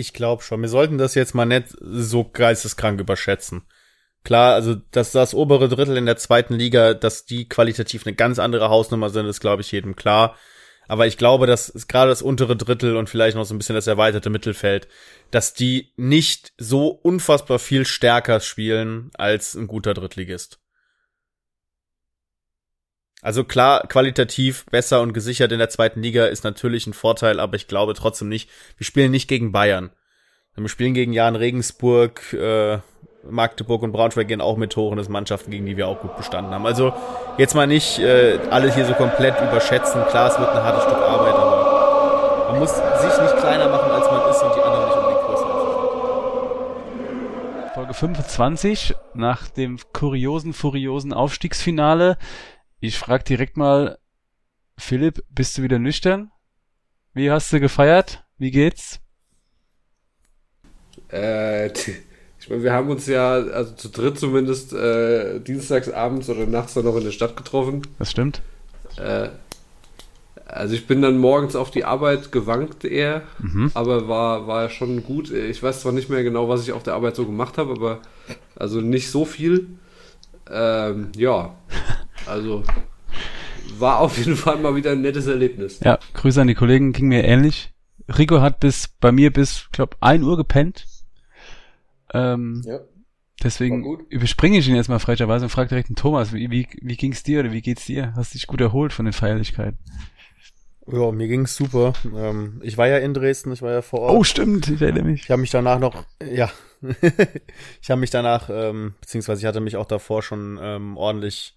Ich glaube schon. Wir sollten das jetzt mal nicht so geisteskrank überschätzen. Klar, also dass das obere Drittel in der zweiten Liga, dass die qualitativ eine ganz andere Hausnummer sind, ist, glaube ich, jedem klar. Aber ich glaube, dass gerade das untere Drittel und vielleicht noch so ein bisschen das erweiterte Mittelfeld, dass die nicht so unfassbar viel stärker spielen als ein guter Drittligist. Also klar, qualitativ besser und gesichert in der zweiten Liga ist natürlich ein Vorteil, aber ich glaube trotzdem nicht. Wir spielen nicht gegen Bayern. Wir spielen gegen Jan Regensburg, äh, Magdeburg und Braunschweig gehen auch mit und das Mannschaften, gegen die wir auch gut bestanden haben. Also jetzt mal nicht äh, alle hier so komplett überschätzen. Klar, es wird ein hartes Stück Arbeit, aber man muss sich nicht kleiner machen, als man ist und die anderen nicht unbedingt größer Folge 25 nach dem kuriosen, furiosen Aufstiegsfinale. Ich frage direkt mal, Philipp, bist du wieder nüchtern? Wie hast du gefeiert? Wie geht's? Äh, ich meine, wir haben uns ja, also zu dritt zumindest, äh, dienstags abends oder nachts dann noch in der Stadt getroffen. Das stimmt. Äh, also ich bin dann morgens auf die Arbeit gewankt eher, mhm. aber war, war schon gut. Ich weiß zwar nicht mehr genau, was ich auf der Arbeit so gemacht habe, aber also nicht so viel. Ähm, ja, also war auf jeden Fall mal wieder ein nettes Erlebnis. Ja, Grüße an die Kollegen, ging mir ähnlich. Rico hat bis bei mir bis, glaube 1 Uhr gepennt. Ähm, ja. Deswegen überspringe ich ihn jetzt mal frecherweise und frage direkt den Thomas, wie, wie, wie ging's dir oder wie geht's dir? Hast du dich gut erholt von den Feierlichkeiten? Ja, mir ging's super. Ähm, ich war ja in Dresden, ich war ja vor Ort. Oh, stimmt, ich erinnere mich. Ich habe mich danach noch, ja, ich habe mich danach, ähm, beziehungsweise ich hatte mich auch davor schon ähm, ordentlich,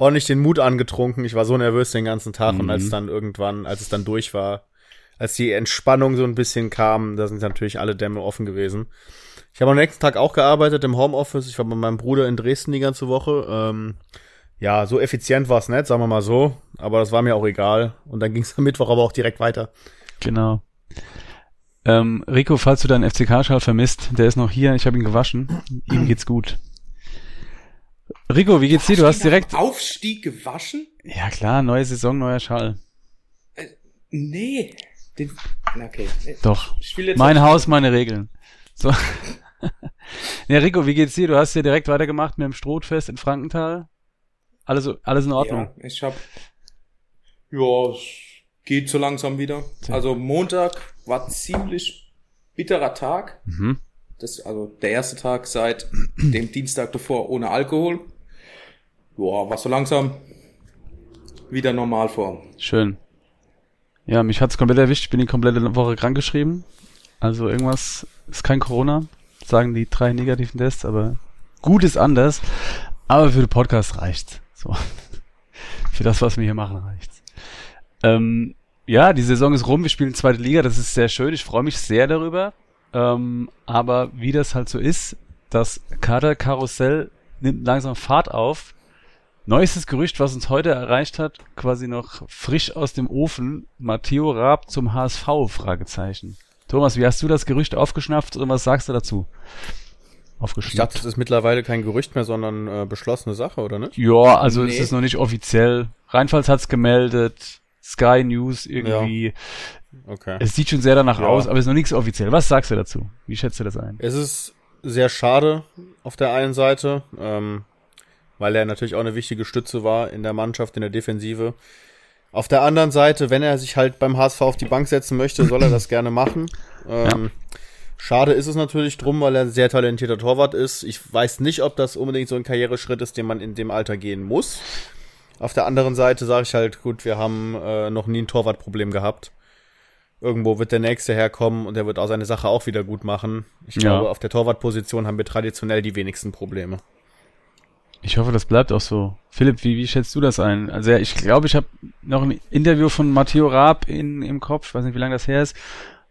ordentlich den Mut angetrunken. Ich war so nervös den ganzen Tag mhm. und als mhm. dann irgendwann, als es dann durch war, als die Entspannung so ein bisschen kam, da sind natürlich alle Dämme offen gewesen. Ich habe am nächsten Tag auch gearbeitet im Homeoffice. Ich war bei meinem Bruder in Dresden die ganze Woche. Ähm, ja, so effizient war es nicht, sagen wir mal so. Aber das war mir auch egal. Und dann ging es am Mittwoch aber auch direkt weiter. Genau. Ähm, Rico, falls du deinen FCK-Schal vermisst, der ist noch hier. Ich habe ihn gewaschen. Ihm geht's gut. Rico, wie geht's dir? Du hast direkt Aufstieg gewaschen? Ja klar, neue Saison, neuer Schal. Äh, nee. Den, okay. Doch. Mein Haus, meine Regeln. So. ja, Rico, wie geht's dir? Du hast ja direkt weitergemacht mit dem Strohfest in Frankenthal. Alles, alles in Ordnung? Ja, ich hab, ja, es geht so langsam wieder. Also Montag war ziemlich bitterer Tag. Mhm. Das, also der erste Tag seit dem Dienstag davor ohne Alkohol. Ja, war so langsam wieder normal vor. Schön. Ja, mich hat's komplett erwischt. Ich bin die komplette Woche krankgeschrieben. Also irgendwas ist kein Corona, sagen die drei negativen Tests, aber gut ist anders. Aber für den Podcast reicht's. So. für das, was wir hier machen, reicht's. Ähm, ja, die Saison ist rum, wir spielen zweite Liga, das ist sehr schön, ich freue mich sehr darüber. Ähm, aber wie das halt so ist, das Kaderkarussell nimmt langsam Fahrt auf. Neuestes Gerücht, was uns heute erreicht hat, quasi noch frisch aus dem Ofen, Matteo Raab zum HSV, Fragezeichen. Thomas, wie hast du das Gerücht aufgeschnappt und was sagst du dazu? Aufgeschnappt. Ich dachte, das ist mittlerweile kein Gerücht mehr, sondern äh, beschlossene Sache, oder nicht? Ja, also nee. es ist noch nicht offiziell. Rheinpfalz hat's gemeldet, Sky News irgendwie. Ja. Okay. Es sieht schon sehr danach ja. aus, aber es ist noch nichts offiziell. Was sagst du dazu? Wie schätzt du das ein? Es ist sehr schade auf der einen Seite, ähm, weil er natürlich auch eine wichtige Stütze war in der Mannschaft, in der Defensive. Auf der anderen Seite, wenn er sich halt beim HSV auf die Bank setzen möchte, soll er das gerne machen. Ähm, ja. Schade ist es natürlich drum, weil er ein sehr talentierter Torwart ist. Ich weiß nicht, ob das unbedingt so ein Karriereschritt ist, den man in dem Alter gehen muss. Auf der anderen Seite sage ich halt, gut, wir haben äh, noch nie ein Torwartproblem gehabt. Irgendwo wird der Nächste herkommen und der wird auch seine Sache auch wieder gut machen. Ich ja. glaube, auf der Torwartposition haben wir traditionell die wenigsten Probleme. Ich hoffe, das bleibt auch so. Philipp, wie, wie schätzt du das ein? Also ja, ich glaube, ich habe noch ein Interview von Matteo Raab in, im Kopf, ich weiß nicht, wie lange das her ist,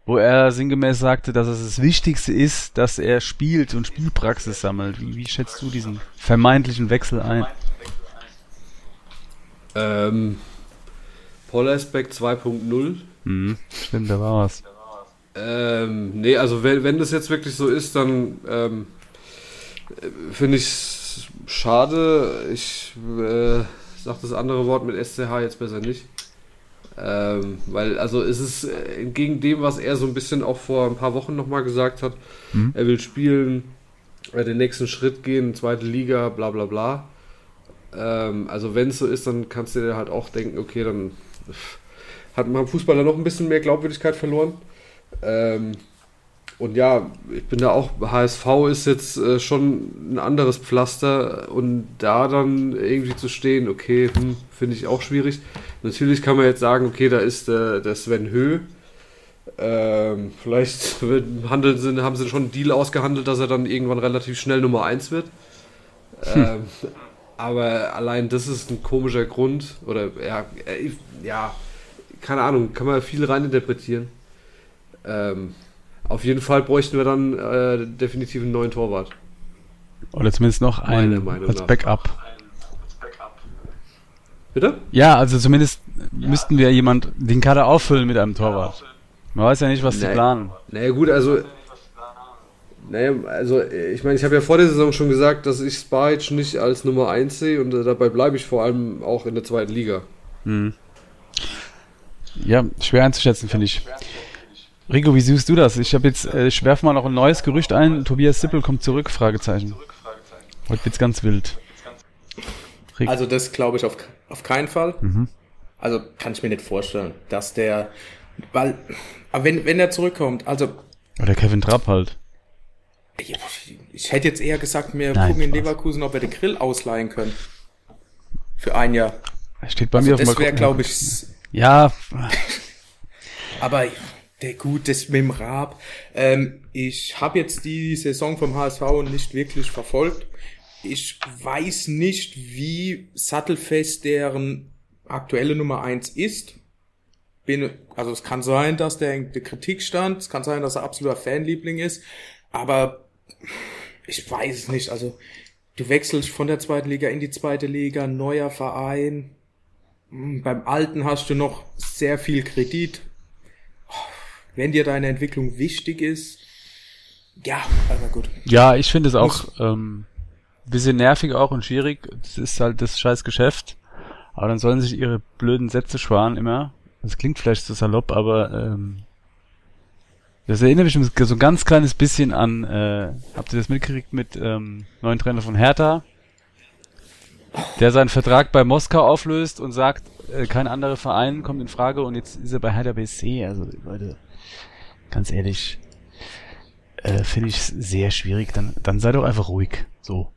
wo er sinngemäß sagte, dass es das Wichtigste ist, dass er spielt und Spielpraxis sammelt. Wie, wie schätzt du diesen vermeintlichen Wechsel ein? Ähm, Pollersbeck 2.0. Mhm, stimmt, da war was. Ähm, nee, also wenn, wenn das jetzt wirklich so ist, dann ähm, finde ich schade. Ich äh, sage das andere Wort mit SCH jetzt besser nicht. Ähm, weil, also es ist äh, entgegen dem, was er so ein bisschen auch vor ein paar Wochen nochmal gesagt hat, mhm. er will spielen, äh, den nächsten Schritt gehen, zweite Liga, bla bla bla. Ähm, also wenn es so ist, dann kannst du dir halt auch denken, okay, dann hat man Fußballer noch ein bisschen mehr Glaubwürdigkeit verloren. Ähm, und ja, ich bin da auch, HSV ist jetzt äh, schon ein anderes Pflaster und da dann irgendwie zu stehen, okay, hm, finde ich auch schwierig. Natürlich kann man jetzt sagen, okay, da ist äh, der Sven Höh. Ähm, vielleicht handeln sie, haben sie schon einen Deal ausgehandelt, dass er dann irgendwann relativ schnell Nummer 1 wird. Hm. Ähm, aber allein das ist ein komischer Grund. Oder ja, äh, ja, keine Ahnung, kann man viel reininterpretieren. Ähm, auf jeden Fall bräuchten wir dann äh, definitiv einen neuen Torwart. Oder zumindest noch einen als Backup. Bitte? Ja, also zumindest müssten wir jemand den Kader auffüllen mit einem Torwart. Man weiß ja nicht, was nee. sie planen. Naja gut, also naja, also ich meine, ich habe ja vor der Saison schon gesagt, dass ich Sparic nicht als Nummer 1 sehe und dabei bleibe ich vor allem auch in der zweiten Liga. Hm. Ja, schwer einzuschätzen, finde ich. Rico, wie siehst du das? Ich habe jetzt, äh, ich werfe mal noch ein neues Gerücht ein. Tobias Sippel kommt zurück, Fragezeichen. Heute wird's ganz wild. Rico. Also das glaube ich auf, auf keinen Fall. Mhm. Also kann ich mir nicht vorstellen, dass der, weil, aber wenn, wenn er zurückkommt, also. Oder Kevin Trapp halt. Ich, ich hätte jetzt eher gesagt, wir Nein, gucken in Leverkusen, ob wir den Grill ausleihen können. Für ein Jahr. Steht bei also mir auf Das wäre, glaube ich. Ja. aber der gut, das mit dem Raab. Ähm, ich habe jetzt die Saison vom HSV nicht wirklich verfolgt. Ich weiß nicht, wie sattelfest deren aktuelle Nummer eins ist. Bin, also es kann sein, dass der in der Kritik stand, es kann sein, dass er absoluter Fanliebling ist, aber ich weiß es nicht. Also du wechselst von der zweiten Liga in die zweite Liga, neuer Verein. Hm, beim alten hast du noch sehr viel Kredit, wenn dir deine Entwicklung wichtig ist, ja, aber gut. Ja, ich finde es auch ähm, bisschen nervig auch und schwierig. Das ist halt das scheiß Geschäft. Aber dann sollen sich ihre blöden Sätze sparen immer. Das klingt vielleicht so salopp, aber ähm, das erinnert mich so ein ganz kleines bisschen an, äh, habt ihr das mitgekriegt mit ähm, neuen Trainer von Hertha? Der seinen Vertrag bei Moskau auflöst und sagt, äh, kein anderer Verein kommt in Frage und jetzt ist er bei Hertha BSC. Also Leute, ganz ehrlich, äh, finde ich sehr schwierig. Dann, dann sei doch einfach ruhig. So.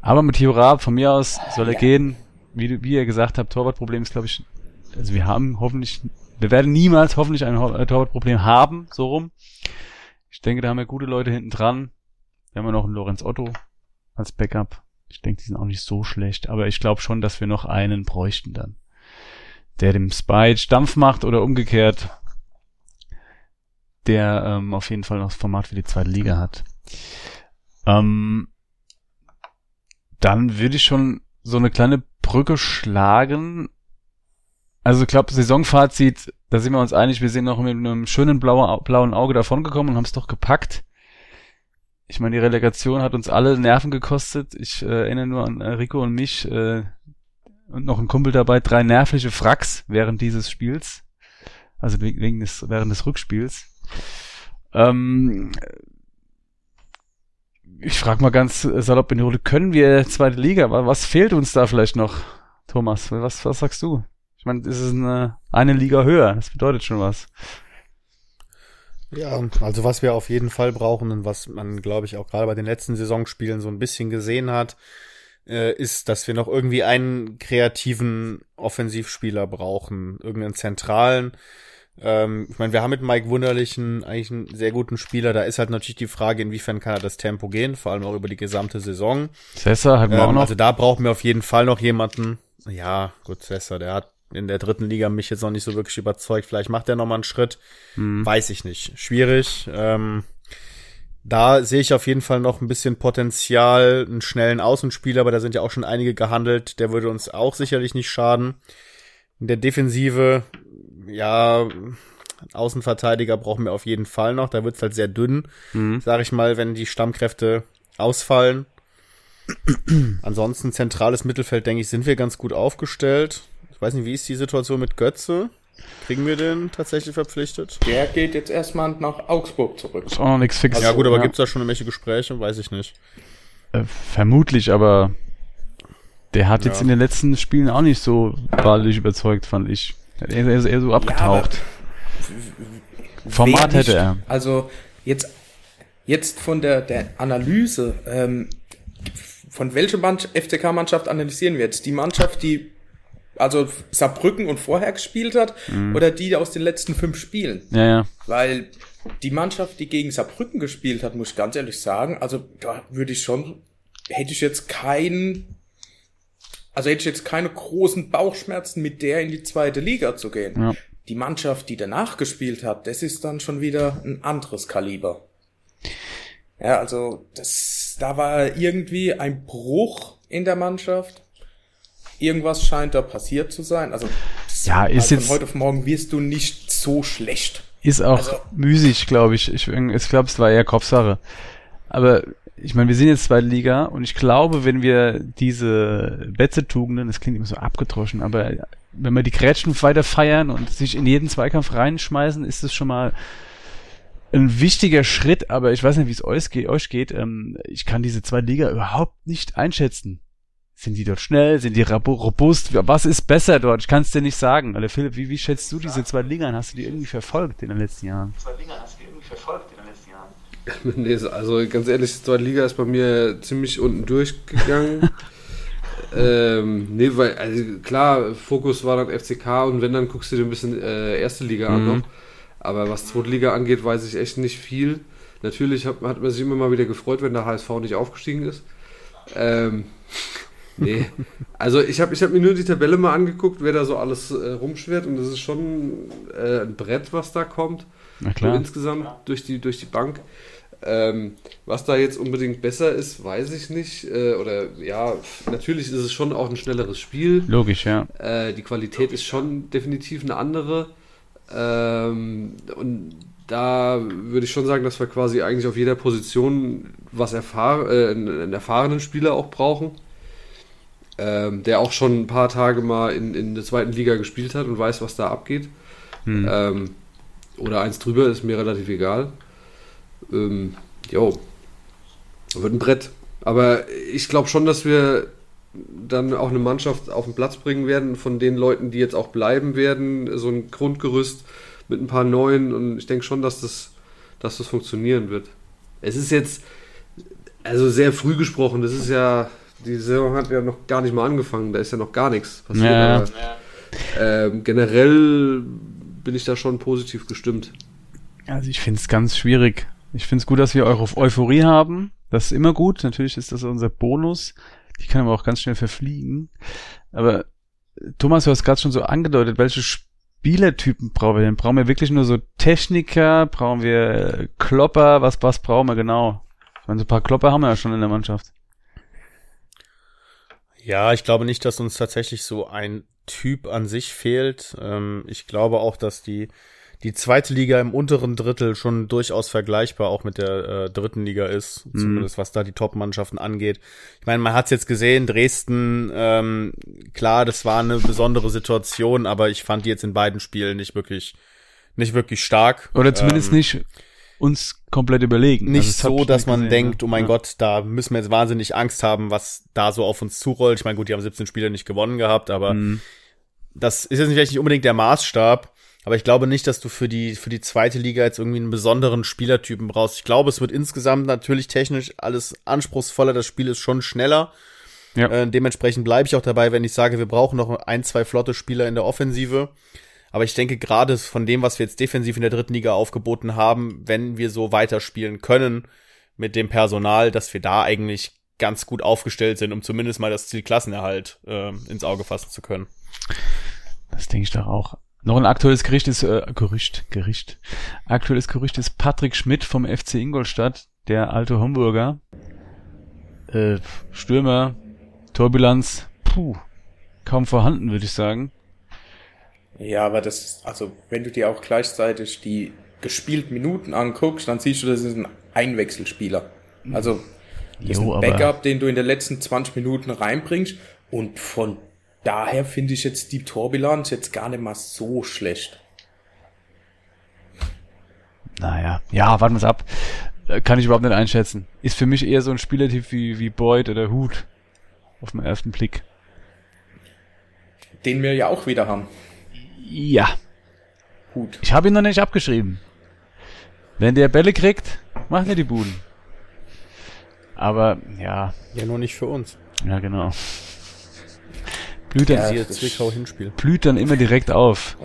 Aber mit Raab, von mir aus soll er gehen. Wie, wie ihr gesagt habt, Torwartproblem ist, glaube ich, also wir haben hoffentlich, wir werden niemals hoffentlich ein Torwartproblem haben, so rum. Ich denke, da haben wir gute Leute hinten dran. Wir haben ja noch einen Lorenz Otto als Backup. Ich denke, die sind auch nicht so schlecht, aber ich glaube schon, dass wir noch einen bräuchten dann. Der dem Spike Dampf macht oder umgekehrt der ähm, auf jeden Fall noch das Format für die zweite Liga hat. Ähm, dann würde ich schon so eine kleine Brücke schlagen. Also ich glaube, Saisonfazit, da sind wir uns einig, wir sind noch mit einem schönen blauen, blauen Auge davongekommen und haben es doch gepackt. Ich meine, die Relegation hat uns alle Nerven gekostet. Ich äh, erinnere nur an äh, Rico und mich äh, und noch ein Kumpel dabei, drei nervliche Fracks während dieses Spiels. Also wegen des, während des Rückspiels. Ähm, ich frage mal ganz salopp in die Runde, können wir zweite Liga? Was fehlt uns da vielleicht noch, Thomas? Was, was sagst du? Ich meine, es ist eine, eine Liga höher, das bedeutet schon was. Ja, also was wir auf jeden Fall brauchen und was man, glaube ich, auch gerade bei den letzten Saisonspielen so ein bisschen gesehen hat, äh, ist, dass wir noch irgendwie einen kreativen Offensivspieler brauchen, irgendeinen zentralen, ähm, ich meine, wir haben mit Mike Wunderlichen eigentlich einen sehr guten Spieler. Da ist halt natürlich die Frage, inwiefern kann er das Tempo gehen, vor allem auch über die gesamte Saison. Cessa hat ähm, auch noch. Also da brauchen wir auf jeden Fall noch jemanden. Ja, gut, Cessa, der hat in der dritten Liga mich jetzt noch nicht so wirklich überzeugt. Vielleicht macht er noch mal einen Schritt. Hm. Weiß ich nicht. Schwierig. Ähm, da sehe ich auf jeden Fall noch ein bisschen Potenzial, einen schnellen Außenspieler, aber da sind ja auch schon einige gehandelt. Der würde uns auch sicherlich nicht schaden. In der Defensive ja, Außenverteidiger brauchen wir auf jeden Fall noch. Da wird's halt sehr dünn, mhm. sag ich mal, wenn die Stammkräfte ausfallen. Ansonsten zentrales Mittelfeld, denke ich, sind wir ganz gut aufgestellt. Weiß nicht, wie ist die Situation mit Götze? Kriegen wir den tatsächlich verpflichtet? Der geht jetzt erstmal nach Augsburg zurück. Ist auch noch nichts fix. ja gut, aber gibt's da schon irgendwelche Gespräche? Weiß ich nicht. Äh, vermutlich, aber der hat jetzt Ja. in den letzten Spielen auch nicht so wahrlich überzeugt, fand ich. Er ist eher so abgetaucht. Format Wer nicht? hätte er. Also jetzt, jetzt von der, der Analyse, ähm, von welcher Mannschaft, FCK-Mannschaft analysieren wir jetzt? Die Mannschaft, die also Saarbrücken und vorher gespielt hat, Mhm. oder die aus den letzten fünf Spielen? Ja, ja. Weil die Mannschaft, die gegen Saarbrücken gespielt hat, muss ich ganz ehrlich sagen, also da würde ich schon, hätte ich jetzt keinen, also hätte ich jetzt keine großen Bauchschmerzen, mit der in die zweite Liga zu gehen. Ja. Die Mannschaft, die danach gespielt hat, das ist dann schon wieder ein anderes Kaliber. Ja, also das, da war irgendwie ein Bruch in der Mannschaft. Irgendwas scheint da passiert zu sein. Also Ja, ist von jetzt- heute auf morgen wirst du nicht so schlecht. Ist auch Also- müßig, glaube ich. Ich, ich glaube, es war eher Kopfsache. Aber ich meine, wir sind jetzt zweite Liga und ich glaube, wenn wir diese Betze-Tugenden, das klingt immer so abgedroschen, aber wenn wir die Grätschen weiter feiern und sich in jeden Zweikampf reinschmeißen, ist es schon mal ein wichtiger Schritt, aber ich weiß nicht, wie es euch geht. Euch geht. Ähm, ich kann diese zweite Liga überhaupt nicht einschätzen. Sind die dort schnell? Sind die robust? Was ist besser dort? Ich kann es dir nicht sagen. Alter Philipp, wie, wie schätzt du diese zwei Liga ein? Hast du die irgendwie verfolgt in den letzten Jahren? Nee, also ganz ehrlich, die zweite Liga ist bei mir ziemlich unten durchgegangen. ähm, nee, weil, also klar, Fokus war dann FCK und wenn, dann guckst du dir ein bisschen äh, erste Liga an Mhm. noch. Aber was zweite Liga angeht, weiß ich echt nicht viel. Natürlich hat, hat man sich immer mal wieder gefreut, wenn der HSV nicht aufgestiegen ist. Ähm, nee. Also ich habe ich hab mir nur die Tabelle mal angeguckt, wer da so alles äh, rumschwirrt und das ist schon äh, ein Brett, was da kommt. Na klar. insgesamt durch die, durch die Bank. Ähm, was da jetzt unbedingt besser ist, weiß ich nicht. Äh, oder ja, natürlich ist es schon auch ein schnelleres Spiel. Logisch, ja. Äh, die Qualität ist schon definitiv eine andere. Ähm, und da würde ich schon sagen, dass wir quasi eigentlich auf jeder Position was erfahr äh, einen, einen erfahrenen Spieler auch brauchen. Ähm, der auch schon ein paar Tage mal in, in der zweiten Liga gespielt hat und weiß, was da abgeht. Hm. Ähm, oder eins drüber, ist mir relativ egal. Ähm, jo. Wird ein Brett. Aber ich glaube schon, dass wir dann auch eine Mannschaft auf den Platz bringen werden, von den Leuten, die jetzt auch bleiben werden. So ein Grundgerüst mit ein paar neuen. Und ich denke schon, dass das, dass das funktionieren wird. Es ist jetzt, also sehr früh gesprochen, das ist ja, die Saison hat ja noch gar nicht mal angefangen, da ist ja noch gar nichts passiert. Ja. Aber, ähm, generell bin ich da schon positiv gestimmt. Also ich finde es ganz schwierig. Ich finde es gut, dass wir eure Euphorie haben. Das ist immer gut. Natürlich ist das unser Bonus. Die kann aber auch ganz schnell verfliegen. Aber Thomas, du hast gerade schon so angedeutet, welche Spielertypen brauchen wir denn? Brauchen wir wirklich nur so Techniker? Brauchen wir Klopper? Was, was brauchen wir genau? Ich meine, so ein paar Klopper haben wir ja schon in der Mannschaft. Ja, ich glaube nicht, dass uns tatsächlich so ein Typ an sich fehlt. Ähm, ich glaube auch, dass die, die zweite Liga im unteren Drittel schon durchaus vergleichbar auch mit der äh, dritten Liga ist, zumindest was da die Top-Mannschaften angeht. Ich meine, man hat es jetzt gesehen, Dresden, ähm, klar, das war eine besondere Situation, aber ich fand die jetzt in beiden Spielen nicht wirklich, nicht wirklich stark. Oder zumindest Ähm, nicht uns komplett überlegen. nicht Also das so, dass nicht man gesehen, denkt, ja. oh mein Ja. Gott, da müssen wir jetzt wahnsinnig Angst haben, was da so auf uns zurollt. Ich meine, gut, die haben 17 Spiele nicht gewonnen gehabt, aber Mhm. das ist jetzt vielleicht nicht unbedingt der Maßstab. Aber ich glaube nicht, dass du für die, für die zweite Liga jetzt irgendwie einen besonderen Spielertypen brauchst. Ich glaube, es wird insgesamt natürlich technisch alles anspruchsvoller. Das Spiel ist schon schneller. Ja. Äh, dementsprechend bleibe ich auch dabei, wenn ich sage, wir brauchen noch ein, zwei flotte Spieler in der Offensive. Aber ich denke gerade von dem, was wir jetzt defensiv in der dritten Liga aufgeboten haben, wenn wir so weiterspielen können mit dem Personal, dass wir da eigentlich ganz gut aufgestellt sind, um zumindest mal das Ziel Klassenerhalt äh, ins Auge fassen zu können. Das denke ich doch auch. Noch ein aktuelles Gericht ist, äh, Gerücht, Gericht. Aktuelles Gerücht ist Patrick Schmidt vom FC Ingolstadt, der alte Homburger. Äh, Stürmer, Torbilanz, puh, kaum vorhanden, würde ich sagen. Ja, aber das, also wenn du dir auch gleichzeitig die gespielten Minuten anguckst, dann siehst du, das ist ein Einwechselspieler. Also das ist Jo, ein aber- Backup, den du in den letzten 20 Minuten reinbringst und von daher finde ich jetzt die Torbilanz jetzt gar nicht mal so schlecht. Naja, ja, warten wir es ab. Äh, Kann ich überhaupt nicht einschätzen. Ist für mich eher so ein Spielertyp wie, wie Boyd oder Hut. Auf den ersten Blick. Den wir ja auch wieder haben. Ja, Gut. ich habe ihn noch nicht abgeschrieben. Wenn der Bälle kriegt, macht er die Buden. Aber, ja, Ja, nur nicht für uns. ja genau. Blüht dann, Ja, das- blüht dann immer direkt auf.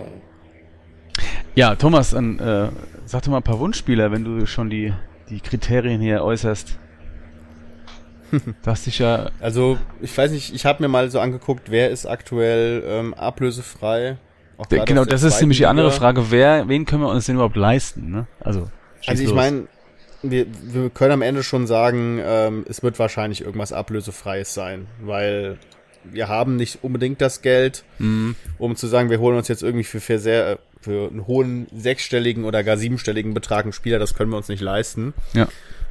Ja, Thomas, dann, äh, sag doch mal ein paar Wunschspieler, wenn du schon die, die Kriterien hier äußerst. Du hast dich ja, Also, ich weiß nicht, ich habe mir mal so angeguckt, wer ist aktuell ähm, ablösefrei. Gerade genau, das ist nämlich die andere. Frage, wer, wen können wir uns denn überhaupt leisten, ne? Also, Also ich meine, wir, wir können am Ende schon sagen, ähm, es wird wahrscheinlich irgendwas Ablösefreies sein, weil wir haben nicht unbedingt das Geld, Mhm. um zu sagen, wir holen uns jetzt irgendwie für, für sehr für einen hohen sechsstelligen oder gar siebenstelligen Betrag einen Spieler, das können wir uns nicht leisten. Ja.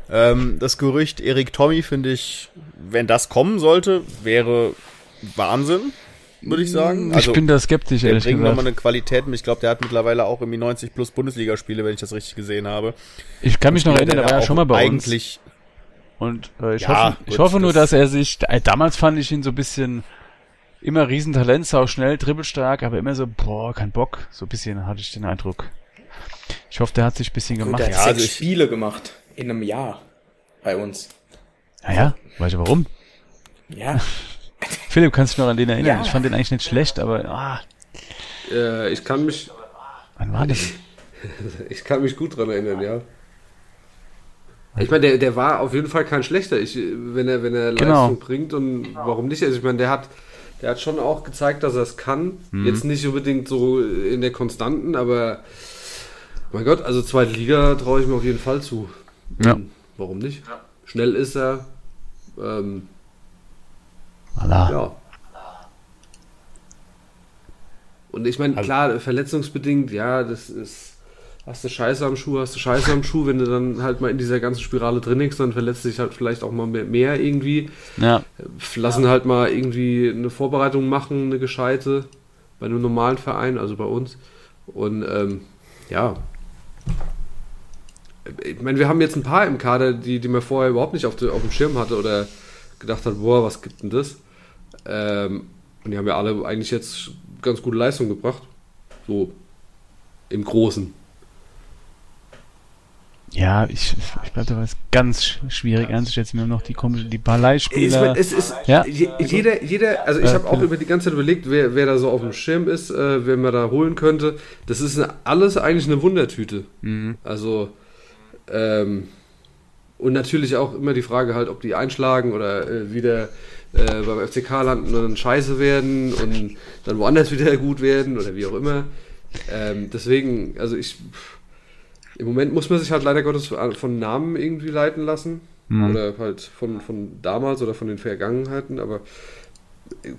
Ähm, das Gerücht Erik Tommy finde ich, wenn das kommen sollte, wäre Wahnsinn, würde ich sagen. Also ich bin da skeptisch, der ehrlich bringt nochmal gesagt. eine Qualität mit. Ich glaube, der hat mittlerweile auch irgendwie 90 plus Bundesligaspiele, wenn ich das richtig gesehen habe. Ich kann mich noch erinnern, der war ja schon mal bei uns. eigentlich Und äh, ich, Ja, hoffe, ich gut, hoffe nur, das- dass er sich, äh, damals fand ich ihn so ein bisschen immer Riesentalent, sau schnell, dribbelstark, aber immer so, boah, kein Bock. So ein bisschen hatte ich den Eindruck. Ich hoffe, der hat sich ein bisschen Gut, gemacht. der hat Ja, also sechs ich- Spiele gemacht in einem Jahr bei uns. Naja, weißt du warum? Ja, Philipp, kannst du dich noch an den erinnern? Ja. Ich fand den eigentlich nicht schlecht, aber ah, Äh, ich kann mich, wann war das? ich kann mich gut dran erinnern, ja. Ich meine, der, der war auf jeden Fall kein schlechter, ich, wenn er, wenn er Genau. Leistung bringt und warum nicht? Also ich meine, der hat, der hat schon auch gezeigt, dass er es kann. Mhm. Jetzt nicht unbedingt so in der Konstanten, aber mein Gott, also zweite Liga traue ich mir auf jeden Fall zu. Ja. Warum nicht? Schnell ist er. Ähm, Voilà. ja. Und ich meine, Also- klar, verletzungsbedingt, ja, das ist. Hast du Scheiße am Schuh, hast du Scheiße am Schuh, wenn du dann halt mal in dieser ganzen Spirale drin liegst, dann verletzt dich halt vielleicht auch mal mehr, irgendwie. Ja, Lassen halt mal irgendwie eine Vorbereitung machen, eine gescheite, bei einem normalen Verein, also bei uns. Und ähm, ja. Ich meine, wir haben jetzt ein paar im Kader, die, die man vorher überhaupt nicht auf, de, auf dem Schirm hatte oder gedacht hat, boah, was gibt denn das? Ähm, und die haben ja alle eigentlich jetzt ganz gute Leistung gebracht. So im Großen. ja, ich, ich glaube, da war es ganz sch- schwierig einzuschätzen. Wir haben noch die komische, die Ballei-Spieler. Mein, es ist Ja. je- jeder, jeder, also ich habe auch über die ganze Zeit überlegt, wer, wer da so auf dem Schirm ist, äh, wer man da holen könnte. Das ist eine, alles eigentlich eine Wundertüte. Mhm. Also ähm, und natürlich auch immer die Frage halt, ob die einschlagen oder äh, wieder äh, beim FCK landen und dann scheiße werden und dann woanders wieder gut werden oder wie auch immer. Ähm, deswegen, also ich im Moment muss man sich halt leider Gottes von Namen irgendwie leiten lassen. Mhm. Oder halt von, von damals oder von den Vergangenheiten, aber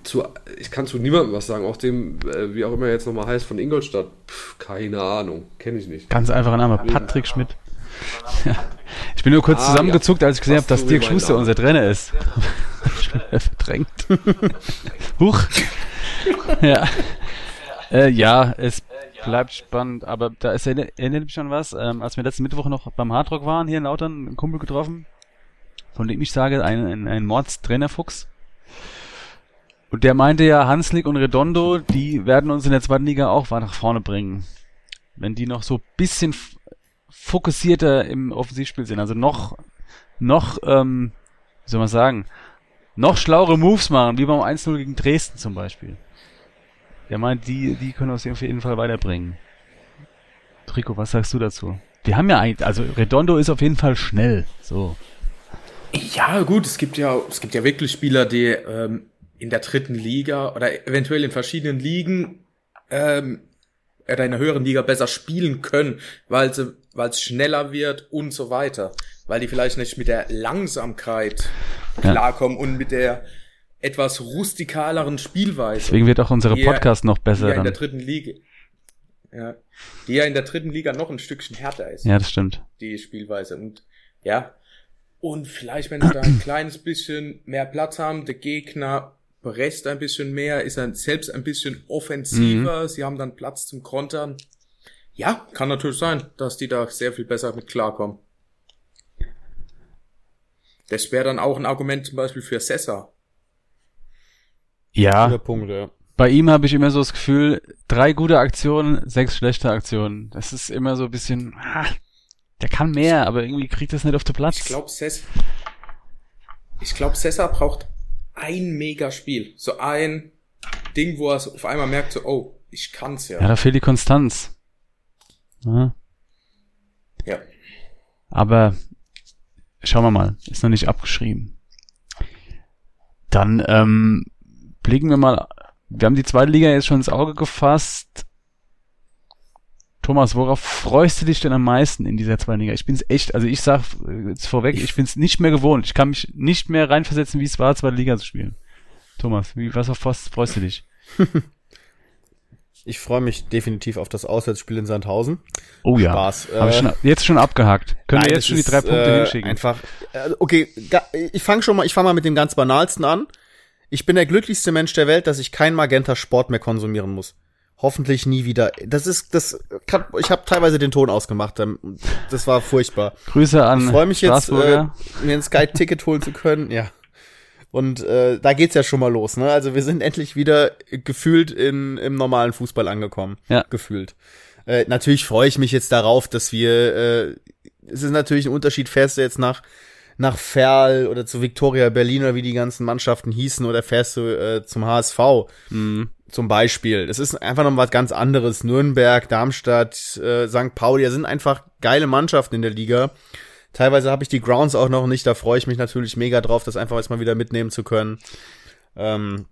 zu, ich kann zu niemandem was sagen, auch dem, äh, wie auch immer er jetzt nochmal heißt, von Ingolstadt. Pff, keine Ahnung, kenne ich nicht. Ganz einfacher Name, Patrick Schmidt. Ja. Ich bin nur kurz Ah, zusammengezuckt, als ich gesehen habe, dass Dirk Schuster unser Trainer ist. Schon verdrängt. Huch. Ja. Äh, ja, es bleibt spannend, aber da ist, erinnert mich an was, ähm, als wir letzten Mittwoch noch beim Hardrock waren, hier in Lautern, einen Kumpel getroffen, von dem ich sage, ein, ein, ein Mordstrainerfuchs. Und der meinte ja, Hanslik und Redondo, die werden uns in der zweiten Liga auch weiter nach vorne bringen. Wenn die noch so ein bisschen fokussierter im Offensivspiel sind, also noch, noch, ähm, wie soll man sagen, noch schlauere Moves machen, wie beim 1-0 gegen Dresden zum Beispiel. Der meint, die, die können uns auf jeden Fall weiterbringen. Trico, was sagst du dazu? Wir haben ja eigentlich, also Redondo ist auf jeden Fall schnell, so. Ja, gut, es gibt ja, es gibt ja wirklich Spieler, die ähm, in der dritten Liga oder eventuell in verschiedenen Ligen ähm, oder in einer höheren Liga besser spielen können, weil sie, weil es schneller wird und so weiter. Weil die vielleicht nicht mit der Langsamkeit Ja. klarkommen und mit der etwas rustikaleren Spielweise. Deswegen wird auch unsere Die Podcast noch die besser ja in der dann. dritten Liga. Ja, die ja in der dritten Liga noch ein Stückchen härter ist Ja, das stimmt. die Spielweise. Und ja, und vielleicht, wenn sie da ein kleines bisschen mehr Platz haben, der Gegner Brest ein bisschen mehr, ist dann selbst ein bisschen offensiver, mhm. sie haben dann Platz zum Kontern. Ja, kann natürlich sein, dass die da sehr viel besser mit klarkommen. Das wäre dann auch ein Argument zum Beispiel für Sessa. Ja. Punkt, ja. Bei ihm habe ich immer so das Gefühl, drei gute Aktionen, sechs schlechte Aktionen. Das ist immer so ein bisschen, ah, der kann mehr, aber irgendwie kriegt das nicht auf den Platz. Ich glaube, Sessa, ich glaube, Sessa braucht ein Megaspiel. So ein Ding, wo er so auf einmal merkt, so, oh, ich kann's ja. Ja, da fehlt die Konstanz. Ja. ja. Aber schauen wir mal, ist noch nicht abgeschrieben. Dann ähm, blicken wir mal, wir haben die zweite Liga jetzt schon ins Auge gefasst. Thomas, worauf freust du dich denn am meisten in dieser zweiten Liga? Ich bin's echt, also ich sag jetzt vorweg, ich bin's nicht mehr gewohnt. Ich kann mich nicht mehr reinversetzen, wie es war, zweite Liga zu spielen. Thomas, wie, was auf was freust du dich? Ich freue mich definitiv auf das Auswärtsspiel in Sandhausen. Oh ja. Spaß. Hab ich schon, jetzt schon abgehakt. Können Nein, wir jetzt schon die drei Punkte äh, hinschicken? Einfach. Äh, okay, ich fange schon mal, ich fange mal mit dem ganz banalsten an. Ich bin der glücklichste Mensch der Welt, dass ich kein Magenta Sport mehr konsumieren muss. Hoffentlich nie wieder. Das ist, das kann, ich habe teilweise den Ton ausgemacht. Das war furchtbar. Grüße an. Ich freue mich jetzt, äh, mir ein Sky-Ticket holen zu können. Ja. Und äh, da geht's ja schon mal los. Ne? Also wir sind endlich wieder gefühlt in, im normalen Fußball angekommen. Ja. Gefühlt. Äh, natürlich freue ich mich jetzt darauf, dass wir. Äh, es ist natürlich ein Unterschied. Fährst du jetzt nach nach Ferl oder zu Victoria Berlin oder wie die ganzen Mannschaften hießen oder fährst du äh, zum HSV? Mhm zum Beispiel. Das ist einfach noch was ganz anderes. Nürnberg, Darmstadt, äh, St. Pauli, da sind einfach geile Mannschaften in der Liga. Teilweise habe ich die Grounds auch noch nicht, da freue ich mich natürlich mega drauf, das einfach jetzt mal wieder mitnehmen zu können. Ähm,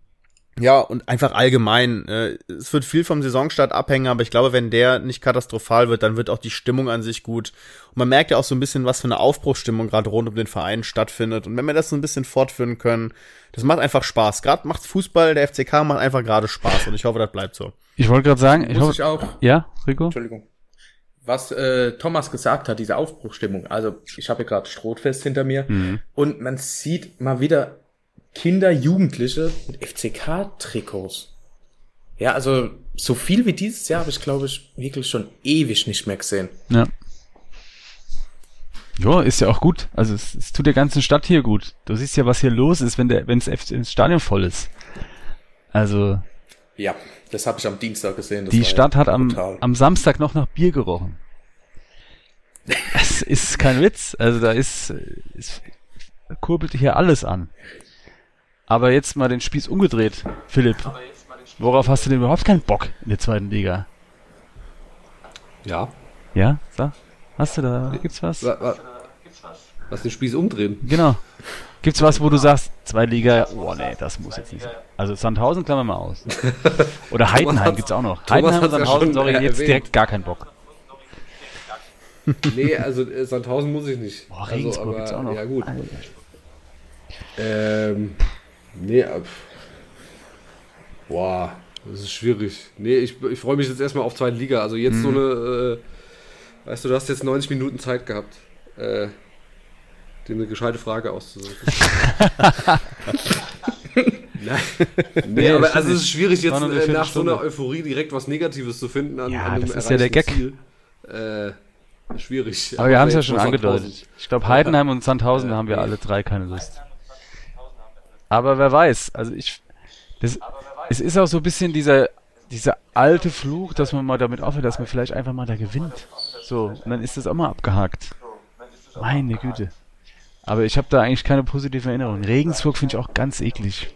ja, und einfach allgemein. Äh, es wird viel vom Saisonstart abhängen, aber ich glaube, wenn der nicht katastrophal wird, dann wird auch die Stimmung an sich gut. Und man merkt ja auch so ein bisschen, was für eine Aufbruchsstimmung gerade rund um den Verein stattfindet. Und wenn wir das so ein bisschen fortführen können, das macht einfach Spaß. Gerade macht Fußball, der FCK macht einfach gerade Spaß und ich hoffe, das bleibt so. Ich wollte gerade sagen, ich Muss hoffe, ich auch. Ja, Rico? Entschuldigung. Was äh, Thomas gesagt hat, diese Aufbruchsstimmung. Also ich habe gerade Strohfest hinter mir mhm. und man sieht mal wieder Kinder, Jugendliche mit FCK-Trikots. Ja, also so viel wie dieses Jahr habe ich, glaube ich, wirklich schon ewig nicht mehr gesehen. Ja. Ja, ist ja auch gut. Also es, es tut der ganzen Stadt hier gut. Du siehst ja, was hier los ist, wenn der, wenn das Stadion voll ist. Also. Ja, das habe ich am Dienstag gesehen. die Stadt ja hat am, am Samstag noch nach Bier gerochen. Es ist kein Witz. Also da ist, ist kurbelt hier alles an. Aber jetzt mal den Spieß umgedreht, Philipp. Worauf hast du denn überhaupt keinen Bock in der zweiten Liga? Ja. Ja? Sag. Hast du da? Gibt's was? Was, was, was den Spieß umdrehen? Genau. Gibt's was, wo du sagst, zwei Liga, oh nee, das muss jetzt nicht sein. Also Sandhausen klammern wir mal aus. Oder Heidenheim gibt's auch noch. Thomas Heidenheim, Sandhausen, sorry, jetzt erwähnt. direkt gar keinen Bock. nee, also äh, Sandhausen muss ich nicht. Boah, Regensburg also, aber, gibt's auch noch. Ja gut. Ähm, Nee, ab. Boah, das ist schwierig. Nee, ich, ich freue mich jetzt erstmal auf zweite Liga. Also jetzt mhm. so eine, äh, weißt du, du hast jetzt 90 Minuten Zeit gehabt, äh, dir eine gescheite Frage auszusuchen. Nein. Nee, aber also es ist schwierig jetzt äh, nach so einer Euphorie direkt was Negatives zu finden an, ja, an einem das ist ja der Gag. Ziel. Äh, schwierig. Aber, aber wir haben es ja schon angedeutet. Ich glaube, Heidenheim und Sandhausen, da haben wir alle drei keine Lust. Aber wer weiß, also ich, das, es ist auch so ein bisschen dieser, dieser alte Fluch, dass man mal damit aufhört, dass man vielleicht einfach mal da gewinnt. So, und dann ist das auch mal abgehakt. Meine Güte. Aber ich habe da eigentlich keine positive Erinnerung. Regensburg finde ich auch ganz eklig.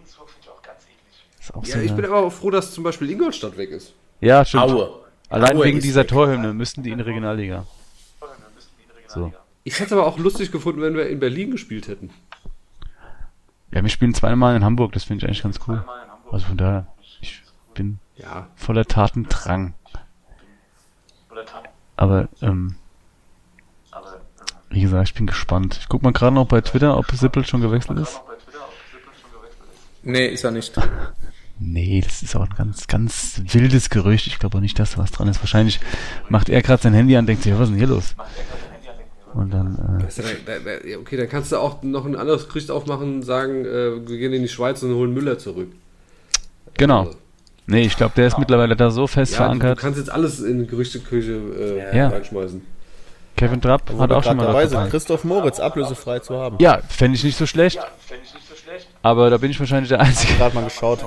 ja, so ich bin aber auch froh, dass zum Beispiel Ingolstadt weg ist. Ja, stimmt. Aue. Allein Aue wegen dieser Torhymne müssten die in die Regionalliga. So. Ich hätte es aber auch lustig gefunden, wenn wir in Berlin gespielt hätten. Ja, wir spielen zweimal in Hamburg, das finde ich eigentlich ganz cool. Also von daher, ich bin ja. voller Tatendrang. Aber, ähm, wie gesagt, ich bin gespannt. Ich guck mal gerade noch bei Twitter, ob Sippel schon gewechselt ist. Nee, ist er nicht. Nee, das ist auch ein ganz, ganz wildes Gerücht. Ich glaube auch nicht, dass da was dran ist. Wahrscheinlich macht er gerade sein Handy an und denkt sich, was ist denn hier los? Und dann, äh, da- Okay, dann kannst du auch noch ein anderes Gerücht aufmachen und sagen, äh, wir gehen in die Schweiz und holen Müller zurück. genau. Also, Nee, ich glaube, der ist mittlerweile da so fest ja, du, du verankert. kannst jetzt alles in Gerüchteküche äh, Ja. reinschmeißen. Kevin Trapp Wo hat auch schon mal dabei sind. Christoph Moritz ablösefrei zu haben. Ja, fände ich nicht so schlecht. Aber da bin ich wahrscheinlich der Einzige. gerade mal geschaut,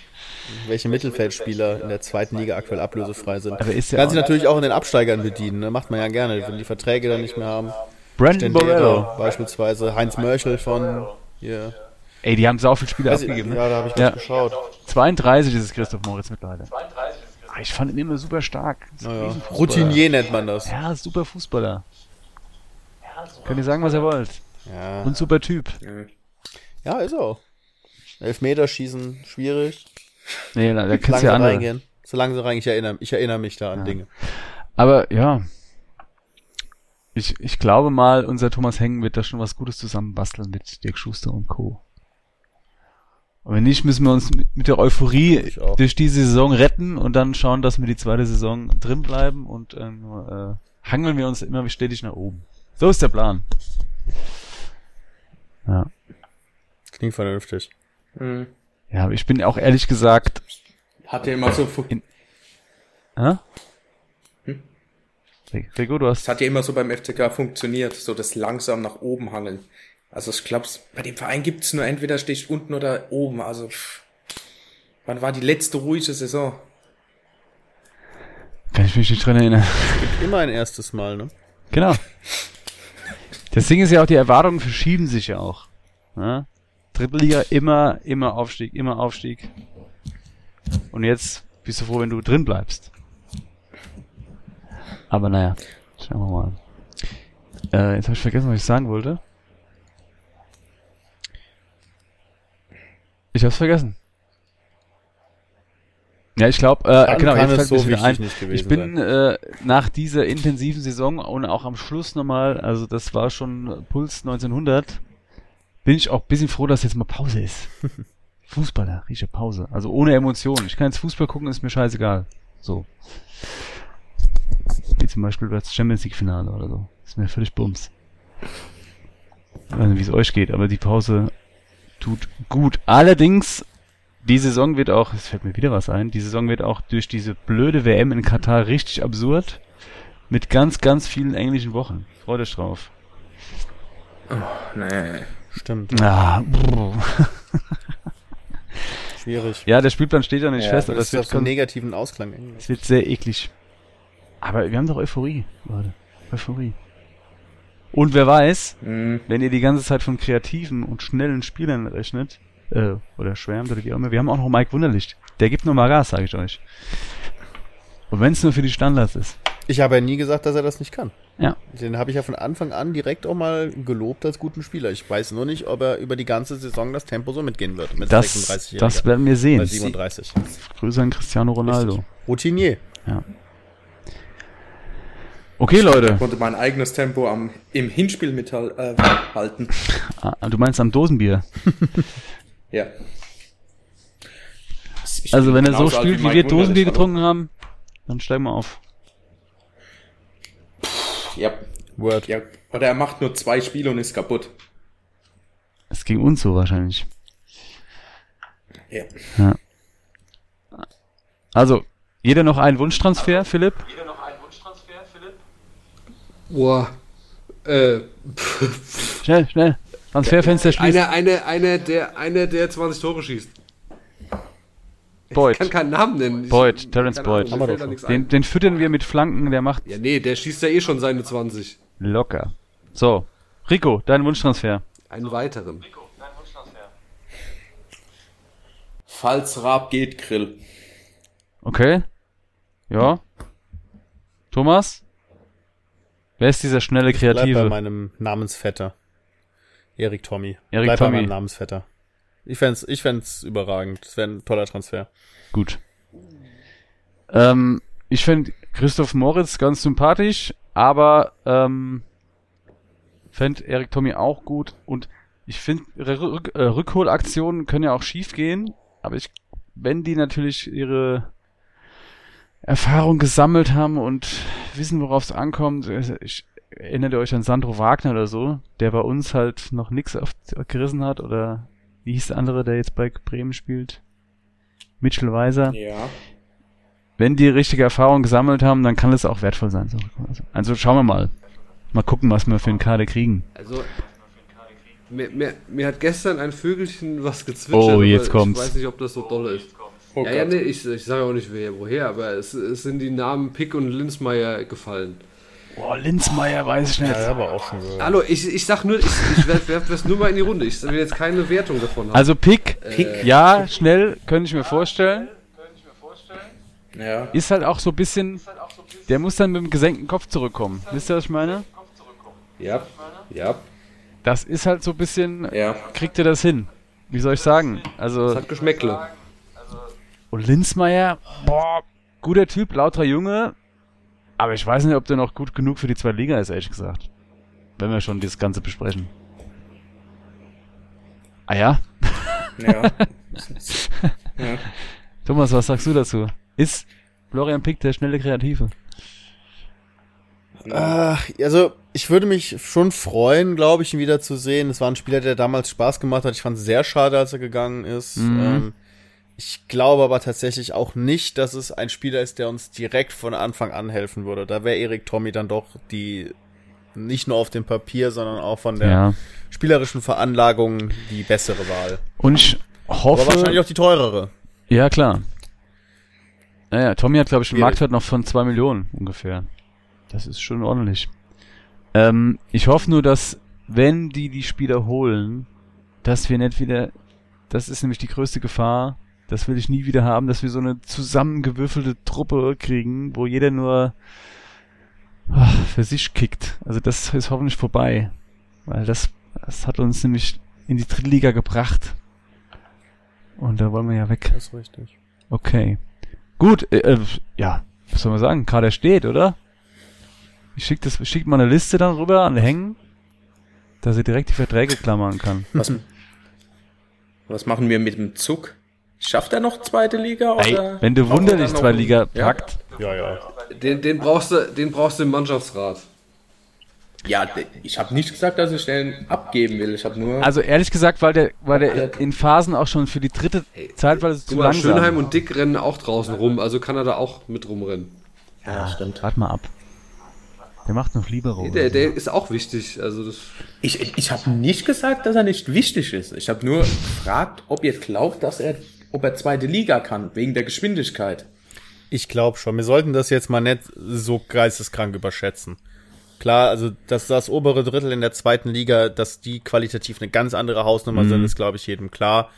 welche Mittelfeldspieler in der zweiten Liga aktuell ablösefrei sind. Aber ist ja Kann sich natürlich auch in den Absteigern bedienen, ne? macht man ja gerne, wenn die Verträge dann nicht mehr haben. Brandon Borello. Beispielsweise, Heinz Mörchel von hier. Ey, die haben sau viele Spieler ich, abgegeben. ja, Ne? da habe ich Ja. geschaut. 32 ist es Christoph Moritz mittlerweile. Ah, Ich fand ihn immer super stark. Naja. Routinier nennt man das. Ja, super Fußballer. Könnt ihr sagen, was ihr wollt. Ja, Und super Typ. ja ist er auch. Elfmeterschießen, schwierig. Nee, da, da kannst du ja reingehen. So langsam rein, ich erinnere, ich erinnere mich da an Dinge. Aber ja. Ich, ich glaube mal, unser Thomas Hengen wird da schon was Gutes zusammenbasteln mit Dirk Schuster und Co. Und wenn nicht, müssen wir uns mit der Euphorie durch diese Saison retten und dann schauen, dass wir die zweite Saison drin bleiben und ähm, äh, hangeln wir uns immer stetig nach oben. So ist der Plan. Ja. Klingt vernünftig. Mhm. Ja, aber ich bin auch ehrlich gesagt. Hat ja immer so, fu- Hä? Rico, du hast. es hat ja immer so beim FCK funktioniert, so das langsam nach oben hangeln. Also ich glaube, bei dem Verein gibt's nur entweder stehst unten oder oben. Also pff. wann war die letzte ruhige Saison? Kann ich mich nicht dran erinnern. Immer ein erstes Mal, ne? Genau. Das Ding ist ja auch, die Erwartungen verschieben sich ja auch. Ja? Dritte Liga immer, immer Aufstieg, immer Aufstieg. Und jetzt bist du froh, wenn du drin bleibst. Aber naja, schauen wir mal. Äh, jetzt habe ich vergessen, was ich sagen wollte. Ich hab's vergessen. Ja, ich glaube, äh, genau, jetzt fällt so wieder ein. Ich bin äh, nach dieser intensiven Saison und auch am Schluss nochmal, also das war schon Puls 1900, bin ich auch ein bisschen froh, dass jetzt mal Pause ist. Fußballer, rieche Pause. Also ohne Emotionen. Ich kann jetzt Fußball gucken, ist mir scheißegal. So. Wie zum Beispiel das Champions League Finale oder so. Ist mir völlig bums. Ich weiß nicht, wie es euch geht, aber die Pause tut gut. Allerdings, die Saison wird auch, es fällt mir wieder was ein, die Saison wird auch durch diese blöde WM in Katar richtig absurd. Mit ganz, ganz vielen englischen Wochen. Freut euch drauf. Nee. Stimmt. Ah. Schwierig. ja, der Spielplan steht ja nicht Ja, fest, aber das das wird, so einen negativen Ausklang. irgendwie. das wird sehr eklig. Aber wir haben doch Euphorie, Leute. Euphorie. Und wer weiß, Mhm. wenn ihr die ganze Zeit von kreativen und schnellen Spielern rechnet, äh, oder schwärmt oder wie auch immer, wir haben auch noch Mike Wunderlicht. Der gibt nur mal Gas, sage ich euch. Und wenn es nur für die Standards ist. Ich habe ja nie gesagt, dass er das nicht kann. Ja. Den habe ich ja von Anfang an direkt auch mal gelobt als guten Spieler. Ich weiß nur nicht, ob er über die ganze Saison das Tempo so mitgehen wird. Mit Das, 36 das werden wir sehen. Bei 37. Grüße an Cristiano Ronaldo. Routinier. Okay, Leute. Konnte mein eigenes Tempo am, im Hinspiel mithalten. Äh, halten. Ah, du meinst am Dosenbier. Ja. Ich Also wenn er so spielt, wie wir Dosenbier getrunken haben, dann steigen wir auf. Ja. Word. ja. Oder er macht nur zwei Spiele und ist kaputt. Es ging uns so wahrscheinlich. Ja. Also, jeder noch einen Wunschtransfer, Philipp? Boah. Äh, Schnell, schnell. Transferfenster schließt. einer, einer, einer, der, einer, der 20 Tore schießt. Ich Boyd. kann keinen Namen nennen. Ich- Boyd, Terence Boyd. Den, den füttern wir mit Flanken, der macht Ja, nee, der schießt ja eh schon seine 20. locker. So, Rico, dein Wunschtransfer. Einen weiteren. Falls Raab geht, Grill. Okay. Ja. Thomas? Wer ist dieser schnelle Bleib bei Kreative? meinem Namensvetter. Erik Tommy. Erik Bleib Tommy. bei meinem Namensvetter. Ich fänd's, ich fänd's überragend. Das wäre ein toller Transfer. Gut. Ähm, ich finde Christoph Moritz ganz sympathisch, aber ähm, fände Erik Tommy auch gut und ich finde Rück, äh, Rückholaktionen können ja auch schief gehen, aber ich, wenn die natürlich ihre Erfahrung gesammelt haben und wissen, worauf es ankommt, äh, ich, erinnert ihr euch an Sandro Wagner oder so, der bei uns halt noch nix auf, gerissen hat oder wie hieß der andere, der jetzt bei Bremen spielt? Mitchell Weiser. Ja. Wenn die richtige Erfahrung gesammelt haben, dann kann es auch wertvoll sein. So. Also schauen wir mal. Mal gucken, was wir für einen Kader kriegen. Also, mir, mir, mir hat gestern ein Vögelchen was gezwitschert. Oh, jetzt kommt's. Ich weiß nicht, ob das so doll ist. Oh ja, ja, nee, ich, ich sage auch nicht wer, woher, aber es, es sind die Namen Pick und Linsmeier gefallen. Boah, Linzmeier weiß ich nicht. Ja, aber auch schon so. Hallo, ich, ich sag nur, ich, ich werf, werf das nur mal in die Runde. Ich will jetzt keine Wertung davon haben. Also Pick, Pick? ja, schnell, könnte ich mir vorstellen. Ja. Ist halt auch so ein bisschen, der muss dann mit dem gesenkten Kopf zurückkommen. Wisst ihr, was ich meine? ja, ja, Das ist halt so ein bisschen, Ja. kriegt ihr das hin? Wie soll ich sagen? Also, es hat Geschmäckle. Und Linzmeier, boah, guter Typ, lauter Junge, aber ich weiß nicht, ob der noch gut genug für die zwei Liga ist, ehrlich gesagt. Wenn wir schon das Ganze besprechen. Ah ja? Ja. ja. Thomas, was sagst du dazu? Ist Florian Pick der schnelle Kreative? Ach, also ich würde mich schon freuen, glaube ich, ihn wieder zu sehen. Es war ein Spieler, der damals Spaß gemacht hat. Ich fand es sehr schade, als er gegangen ist. Mhm. Ähm, ich glaube aber tatsächlich auch nicht, dass es ein Spieler ist, der uns direkt von Anfang an helfen würde. Da wäre Erik Tommy dann doch die nicht nur auf dem Papier, sondern auch von der Ja. spielerischen Veranlagung die bessere Wahl. Und ich Aber hoffe, wahrscheinlich auch die teurere. Ja, klar. Naja, Tommy hat, glaube ich, einen. Marktwert noch von zwei Millionen ungefähr. Das ist schon ordentlich. Ähm, ich hoffe nur, dass, wenn die die Spieler holen, dass wir nicht wieder, das ist nämlich die größte Gefahr, das will ich nie wieder haben, dass wir so eine zusammengewürfelte Truppe kriegen, wo jeder nur ah, für sich kickt. Also das ist hoffentlich vorbei. Weil das, das hat uns nämlich in die dritte Liga gebracht. Und da wollen wir ja weg. Das ist richtig. Okay. Gut, äh, äh, ja, was soll man sagen? Kader steht, oder? Ich schick das, schickt mal eine Liste dann rüber an Hängen, dass er direkt die Verträge klammern kann. Was, was machen wir mit dem Zug? Schafft er noch zweite Liga? Ey, Oder wenn du er wunderlich zwei Liga packt, Ja, ja. Den, den, brauchst du, den brauchst du im Mannschaftsrat. Ja, ich habe nicht gesagt, dass ich den abgeben will. Ich habe nur. also ehrlich gesagt, weil der, weil der in Phasen auch schon für die dritte Zeitweise zu langsam. Schönheim und Dick rennen auch draußen rum, also kann er da auch mit rumrennen. ja, stimmt. Warte mal ab. Der macht noch Libero. Der, der ist auch wichtig. Also das, Ich, ich, ich habe nicht gesagt, dass er nicht wichtig ist. Ich habe nur gefragt, ob ihr glaubt, dass er, ob er zweite Liga kann, wegen der Geschwindigkeit. Ich glaube schon. Wir sollten das jetzt mal nicht so geisteskrank überschätzen. Klar, also dass das obere Drittel in der zweiten Liga, dass die qualitativ eine ganz andere Hausnummer sind, ist, glaube ich, jedem klar.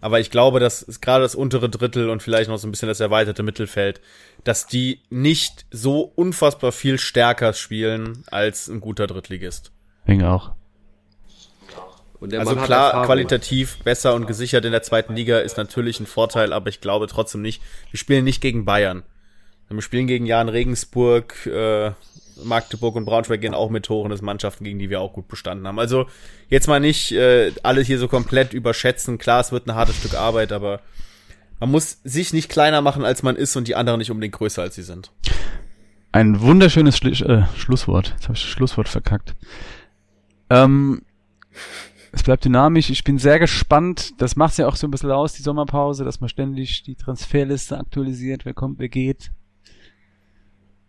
Aber ich glaube, dass gerade das untere Drittel und vielleicht noch so ein bisschen das erweiterte Mittelfeld, dass die nicht so unfassbar viel stärker spielen als ein guter Drittligist. Denke auch. Und der Also klar, qualitativ besser und gesichert in der zweiten Liga ist natürlich ein Vorteil, aber ich glaube trotzdem nicht. Wir spielen nicht gegen Bayern. Wir spielen gegen Jan Regensburg, äh, Magdeburg und Braunschweig gehen auch mit Toren des Mannschaften, gegen die wir auch gut bestanden haben. Also jetzt mal nicht äh, alle hier so komplett überschätzen. Klar, es wird ein hartes Stück Arbeit, aber man muss sich nicht kleiner machen, als man ist und die anderen nicht unbedingt größer, als sie sind. Ein wunderschönes Schli äh, Schlusswort. Jetzt habe ich das Schlusswort verkackt. Ähm, es bleibt dynamisch. Ich bin sehr gespannt. Das macht's ja auch so ein bisschen aus, die Sommerpause, dass man ständig die Transferliste aktualisiert, wer kommt, wer geht.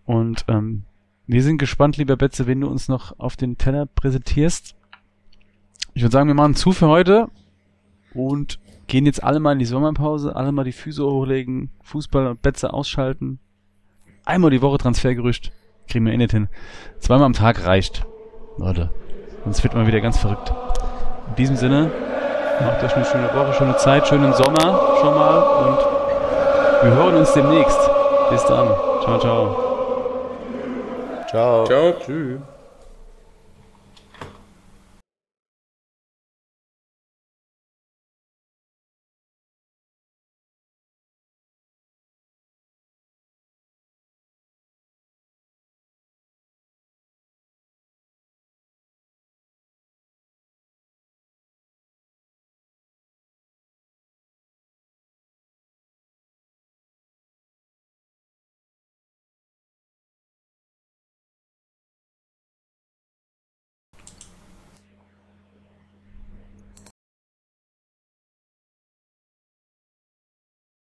Und ähm, wir sind gespannt, lieber Betze, wenn du uns noch auf den Teller präsentierst. Ich würde sagen, wir machen zu für heute und gehen jetzt alle mal in die Sommerpause, alle mal die Füße hochlegen, Fußball und Betze ausschalten. Einmal die Woche Transfergerücht. Kriegen wir eh nicht hin. Zweimal am Tag reicht. Leute. Sonst wird man wieder ganz verrückt. In diesem Sinne, macht euch eine schöne Woche, schöne Zeit, schönen Sommer schon mal und wir hören uns demnächst. Bis dann. Ciao, ciao. Ciao. Ciao. Tschüss.